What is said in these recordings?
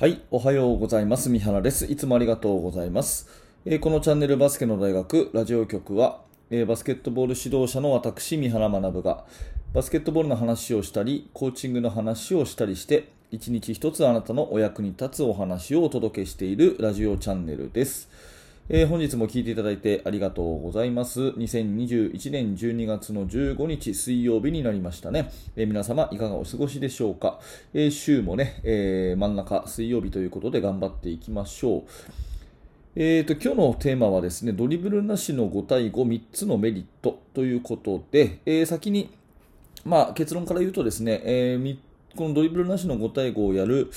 はい、おはようございます。三原です。いつもありがとうございます。えーこのチャンネルバスケの大学ラジオ局は、えーバスケットボール指導者の私、三原学が、バスケットボールの話をしたり、コーチングの話をしたりして、一日一つあなたのお役に立つお話をお届けしているラジオチャンネルです。えー本日も聞いていただいてありがとうございます。2021年12月の15日水曜日になりましたね。えー皆様いかがお過ごしでしょうか？えー週もね、え真ん中水曜日ということで頑張っていきましょう。えー、と今日のテーマはですねドリブルなしの5対53つのメリットということで、え先に、まあ、結論から言うとですね、えーこのドリブルなしの5対5をやる、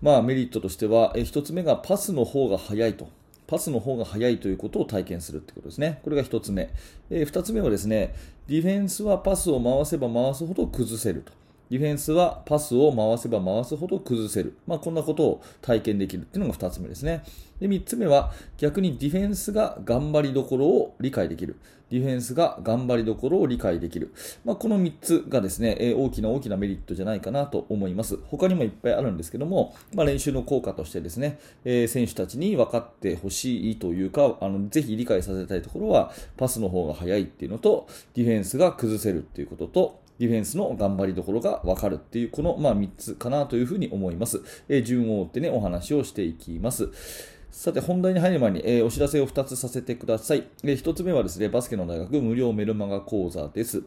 まあ、メリットとしては、え1つ目がパスの方が速いと。パスの方が速いということを体験するってことですね。これが1つ目。え2つ目はですね、ディフェンスはパスを回せば回すほど崩せると。ディフェンスはパスを回せば回すほど崩せる。まあ、こんなことを体験できるっていうのが2つ目ですね。で、3つ目は逆にディフェンスが頑張りどころを理解できる。ディフェンスが頑張りどころを理解できる。まあ、この3つがですね、大きな大きなメリットじゃないかなと思います。他にもいっぱいあるんですけども、まあ、練習の効果としてですね、えー選手たちに分かってほしいというか、あのぜひ理解させたいところは、パスの方が速いっていうのと、ディフェンスが崩せるっていうことと、ディフェンスの頑張りどころがわかるっていう、この、まあ、3つかなというふうに思います。えー順を追ってね、お話をしていきます。さて、本題に入る前に、えーお知らせを2つさせてください。え1つ目はですね、バスケの大学無料メルマガ講座です。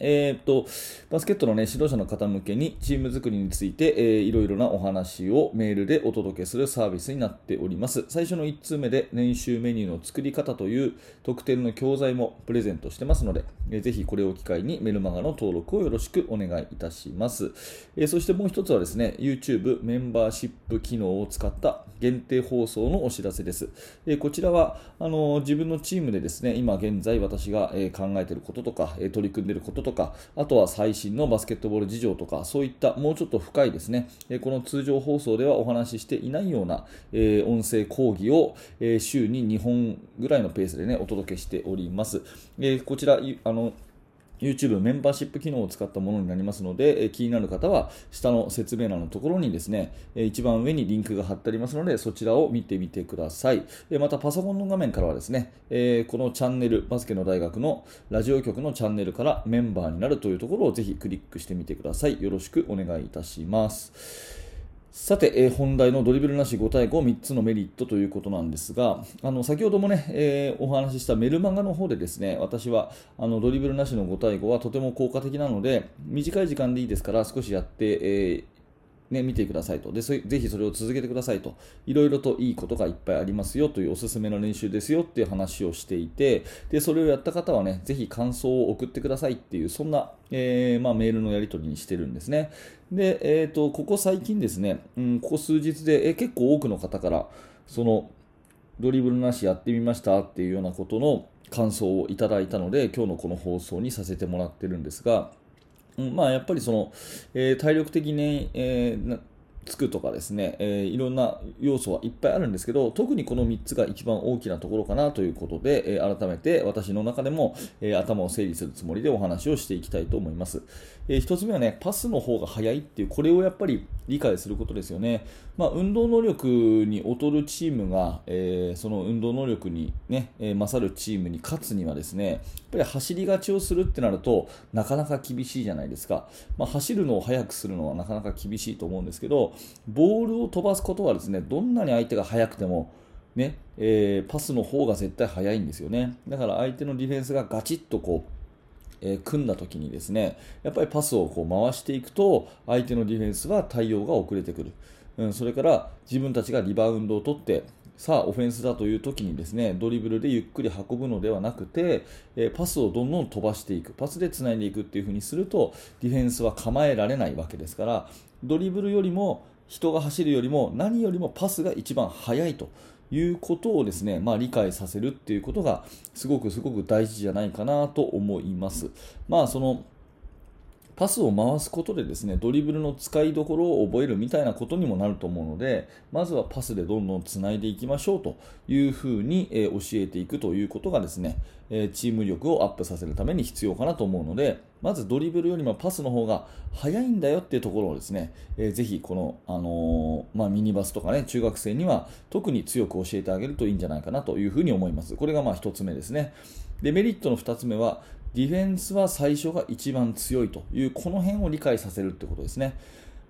えーっと、バスケットの、ね、指導者の方向けにチーム作りについて、えーいろいろなお話をメールでお届けするサービスになっております。最初の1通目で練習メニューの作り方という特典の教材もプレゼントしてますので、えーぜひこれを機会にメルマガの登録をよろしくお願いいたします。えーそしてもう一つはですね、YouTube メンバーシップ機能を使った限定放送のお知らせです。えーこちらはあのー自分のチームでですね、今現在私が、えー考えていることとか、えー取り組んでいることとか、とかあとは最新のバスケットボール事情とか、そういったもうちょっと深いですね、この通常放送ではお話ししていないような、え音声講義を、え週に2本ぐらいのペースでね、お届けしております。えこちら、あの、YouTube メンバーシップ機能を使ったものになりますので、気になる方は下の説明欄のところにですね、一番上にリンクが貼ってありますので、そちらを見てみてください。またパソコンの画面からはですね、このチャンネル、バスケの大学のラジオ局のチャンネルからメンバーになるというところをぜひクリックしてみてください。よろしくお願いいたします。さて、えー本題のドリブルなし5対53つのメリットということなんですが、あの先ほどもね、えーお話ししたメルマガの方でですね、私はあのドリブルなしの5対5はとても効果的なので、短い時間でいいですから少しやって、えーね、見てくださいと。でぜひそれを続けてくださいと。いろいろといいことがいっぱいありますよというおすすめの練習ですよっていう話をしていてでそれをやった方はねぜひ感想を送ってくださいっていうそんな、えーまあ、メールのやり取りにしてるんですね。で、えー、とここ最近ですね、うん、ここ数日で、えー結構多くの方からそのドリブルなしやってみましたっていうようなことの感想をいただいたので今日のこの放送にさせてもらってるんですがうんまあ、やっぱりその、えー体力的に、えーなつくとかですね、えーいろんな要素はいっぱいあるんですけど、特にこの3つが一番大きなところかなということで、えー改めて私の中でも、えー頭を整理するつもりでお話をしていきたいと思います。え1つ目はね、パスの方が速いっていう、これをやっぱり理解することですよね。まあ、運動能力に劣るチームが、えーその運動能力に、ねえー勝るチームに勝つにはですね、やっぱり走りがちをするってなるとなかなか厳しいじゃないですか。まあ、走るのを速くするのはなかなか厳しいと思うんですけど、ボールを飛ばすことはですね、どんなに相手が速くても、ねえーパスの方が絶対速いんですよね。だから相手のディフェンスがガチッとこう、えー組んだ時にですねやっぱりパスをこう回していくと相手のディフェンスは対応が遅れてくる、うん、それから自分たちがリバウンドを取ってさあオフェンスだという時にですねドリブルでゆっくり運ぶのではなくて、えーパスをどんどん飛ばしていく。パスでつないでいくっていう風にするとディフェンスは構えられないわけですからドリブルよりも人が走るよりも何よりもパスが一番速いと。いうことをですね、まあ、理解させるっていうことがすごくすごく大事じゃないかなと思います。まあそのパスを回すことでですねドリブルの使いどころを覚えるみたいなことにもなると思うのでまずはパスでどんどんつないでいきましょうというふうに、え教えていくということがですね、えチーム力をアップさせるために必要かなと思うのでまずドリブルよりもパスの方が速いんだよっていうところをですね、えー、ぜひこの、あのー、まあ、ミニバスとかね中学生には特に強く教えてあげるといいんじゃないかなというふうに思いますこれがまあ1つ目ですねでメリットの2つ目はディフェンスは最初が一番強いというこの辺を理解させるってことですね。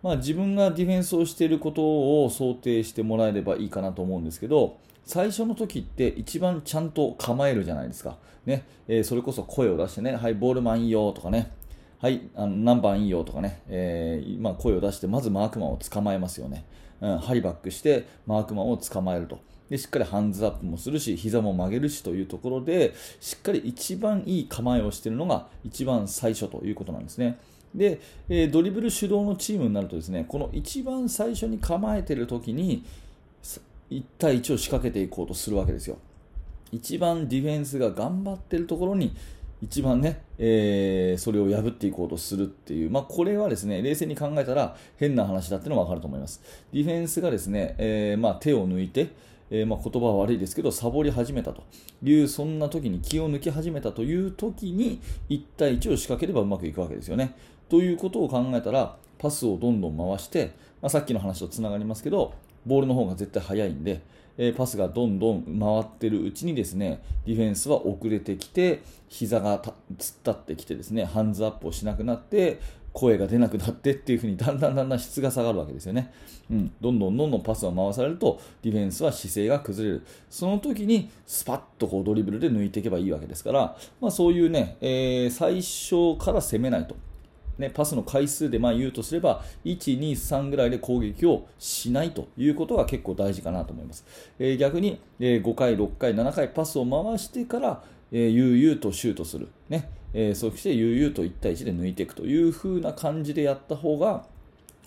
まあ、自分がディフェンスをしていることを想定してもらえればいいかなと思うんですけど最初の時って一番ちゃんと構えるじゃないですか、ね。えー、それこそ声を出してね、はい、ボールマンいいよとかね、はい、あの何番いいよとかね、えー、まあ、声を出してまずマークマンを捕まえますよね、うん、ハリバックしてマークマンを捕まえると。でしっかりハンズアップもするし膝も曲げるしというところでしっかり一番いい構えをしているのが一番最初ということなんですね。で、えー、ドリブル主導のチームになるとですねこの一番最初に構えている時に1対1を仕掛けていこうとするわけですよ。一番ディフェンスが頑張ってるところに一番ね、えー、それを破っていこうとするっていう、まあ、これはですね冷静に考えたら変な話だっていうのは分かると思います。ディフェンスがですね、えー、まあ、手を抜いて、えー、まあ、言葉は悪いですけど、サボり始めたという、そんな時に気を抜き始めたという時に、1対1を仕掛ければうまくいくわけですよね。ということを考えたら、パスをどんどん回して、まあ、さっきの話とつながりますけど、ボールの方が絶対速いんで、え、パスがどんどん回ってるうちにですね、ディフェンスは遅れてきて、膝が突っ立ってきてですね、ハンズアップをしなくなって、声が出なくなってっていう風にだんだんだんだん質が下がるわけですよね。うん、どんどんどんどんパスを回されるとディフェンスは姿勢が崩れる。その時にスパッとこうドリブルで抜いていけばいいわけですから、まあ、そういうね、えー、最初から攻めないと。ね、パスの回数でまあ言うとすれば1、2、3ぐらいで攻撃をしないということが結構大事かなと思います。えー、逆に、えー、5回、6回、7回パスを回してから、えー、悠々とシュートする。ね、えー、そして悠々と1対1で抜いていくという風な感じでやった方が、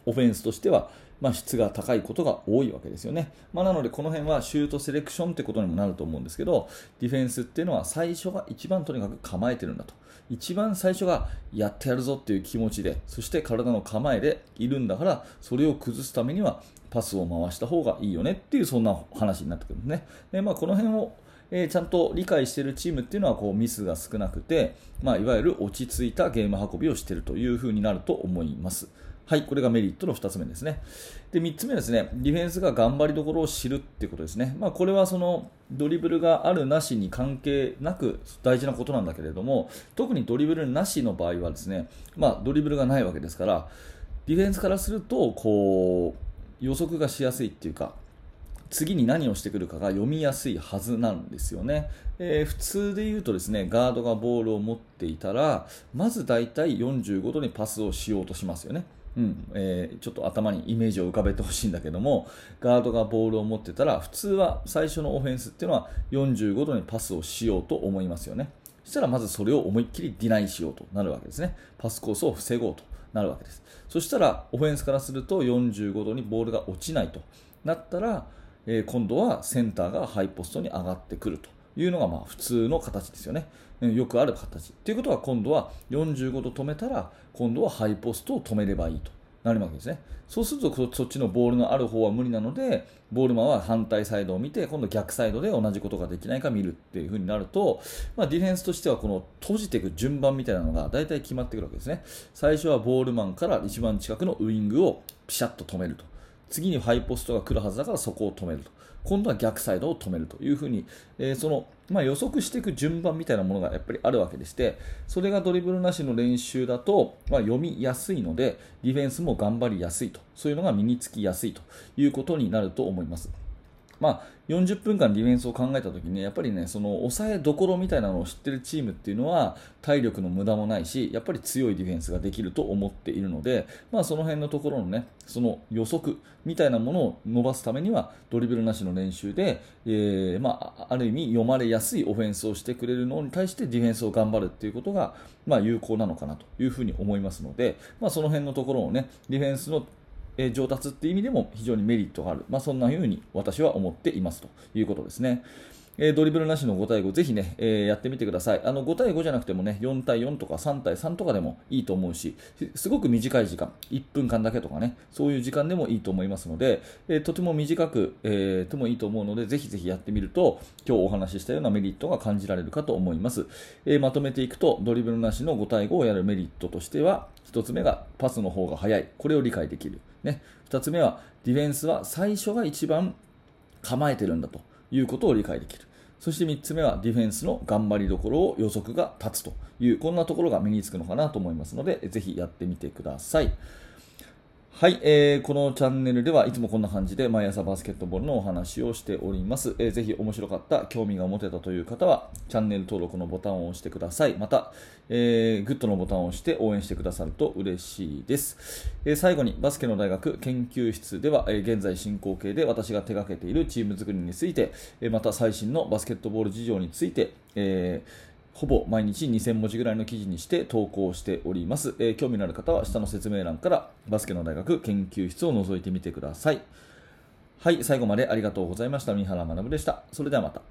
オフェンスとしては、まあ、質が高いことが多いわけですよね。まあ、なので、この辺はシュートセレクションってことにもなると思うんですけど、ディフェンスっていうのは最初が一番とにかく構えてるんだと。一番最初がやってやるぞっていう気持ちで、そして体の構えでいるんだから、それを崩すためにはパスを回した方がいいよねっていう、そんな話になってくるんですね。で、まあ、この辺をえー、ちゃんと理解しているチームっていうのはこうミスが少なくて、まあ、いわゆる落ち着いたゲーム運びをしているというふうになると思います。はい、これがメリットの2つ目ですね。で、3つ目ですね、ディフェンスが頑張りどころを知るっていうことですね。まあ、これはそのドリブルがあるなしに関係なく大事なことなんだけれども、特にドリブルなしの場合はですね、まあ、ドリブルがないわけですから、ディフェンスからすると、こう、予測がしやすいっていうか、次に何をしてくるかが読みやすいはずなんですよね。えー、普通で言うとですね、ガードがボールを持っていたら、まず大体45度にパスをしようとしますよね。うんえー、ちょっと頭にイメージを浮かべてほしいんだけども、ガードがボールを持ってたら、普通は最初のオフェンスっていうのは45度にパスをしようと思いますよね。そしたらまずそれを思いっきりディナイしようとなるわけですね。パスコースを防ごうとなるわけです。そしたらオフェンスからすると45度にボールが落ちないとなったら、え今度はセンターがハイポストに上がってくるというのがまあ普通の形ですよね。よくある形。ということは今度は45度止めたら今度はハイポストを止めればいいとなるわけですね。そうするとそっちのボールのある方は無理なのでボールマンは反対サイドを見て今度逆サイドで同じことができないか見るっていう風になると、まあ、ディフェンスとしてはこの閉じていく順番みたいなのが大体決まってくるわけですね。最初はボールマンから一番近くのウイングをピシャッと止めると。次にハイポストが来るはずだからそこを止めると。今度は逆サイドを止めるというふうに、えー、その、まあ、予測していく順番みたいなものがやっぱりあるわけでして、それがドリブルなしの練習だと、まあ、読みやすいので、ディフェンスも頑張りやすいと、そういうのが身につきやすいということになると思います。まあ、40分間ディフェンスを考えたときに、やっぱりね、その抑えどころみたいなのを知ってるチームっていうのは、体力の無駄もないし、やっぱり強いディフェンスができると思っているので、まあ、その辺のところのね、その予測みたいなものを伸ばすためには、ドリブルなしの練習で、えー、まあ、ある意味読まれやすいオフェンスをしてくれるのに対してディフェンスを頑張るっていうことが、まあ、有効なのかなというふうに思いますので、まあ、その辺のところをね、ディフェンスのえ上達っていう意味でも非常にメリットがある、まあ、そんな風に私は思っていますということですね。えドリブルなしの5対5、ぜひね、えーやってみてください。あの5対5じゃなくてもね、4対4とか3対3とかでもいいと思うし、すごく短い時間、1分間だけとかね、そういう時間でもいいと思いますので、えーとても短く、えーともいいと思うので、ぜひぜひやってみると、今日お話ししたようなメリットが感じられるかと思います。えまとめていくと、ドリブルなしの5対5をやるメリットとしては、1つ目がパスの方が速い。これを理解できる。ね、2つ目は、ディフェンスは最初が一番構えてるんだということを理解できる。そして3つ目はディフェンスの頑張りどころを予測が立つという、こんなところが身につくのかなと思いますので、ぜひやってみてください。はい、えーこのチャンネルではいつもこんな感じで毎朝バスケットボールのお話をしております。えーぜひ面白かった、興味が持てたという方は、チャンネル登録のボタンを押してください。また、えーグッドのボタンを押して応援してくださると嬉しいです。えー最後にバスケの大学研究室では、え現在進行形で私が手掛けているチーム作りについて、えまた最新のバスケットボール事情について、えーほぼ毎日2000文字ぐらいの記事にして投稿しております、えー興味のある方は下の説明欄からバスケの大学研究室を覗いてみてください。はい最後までありがとうございました。三原学でした。それではまた。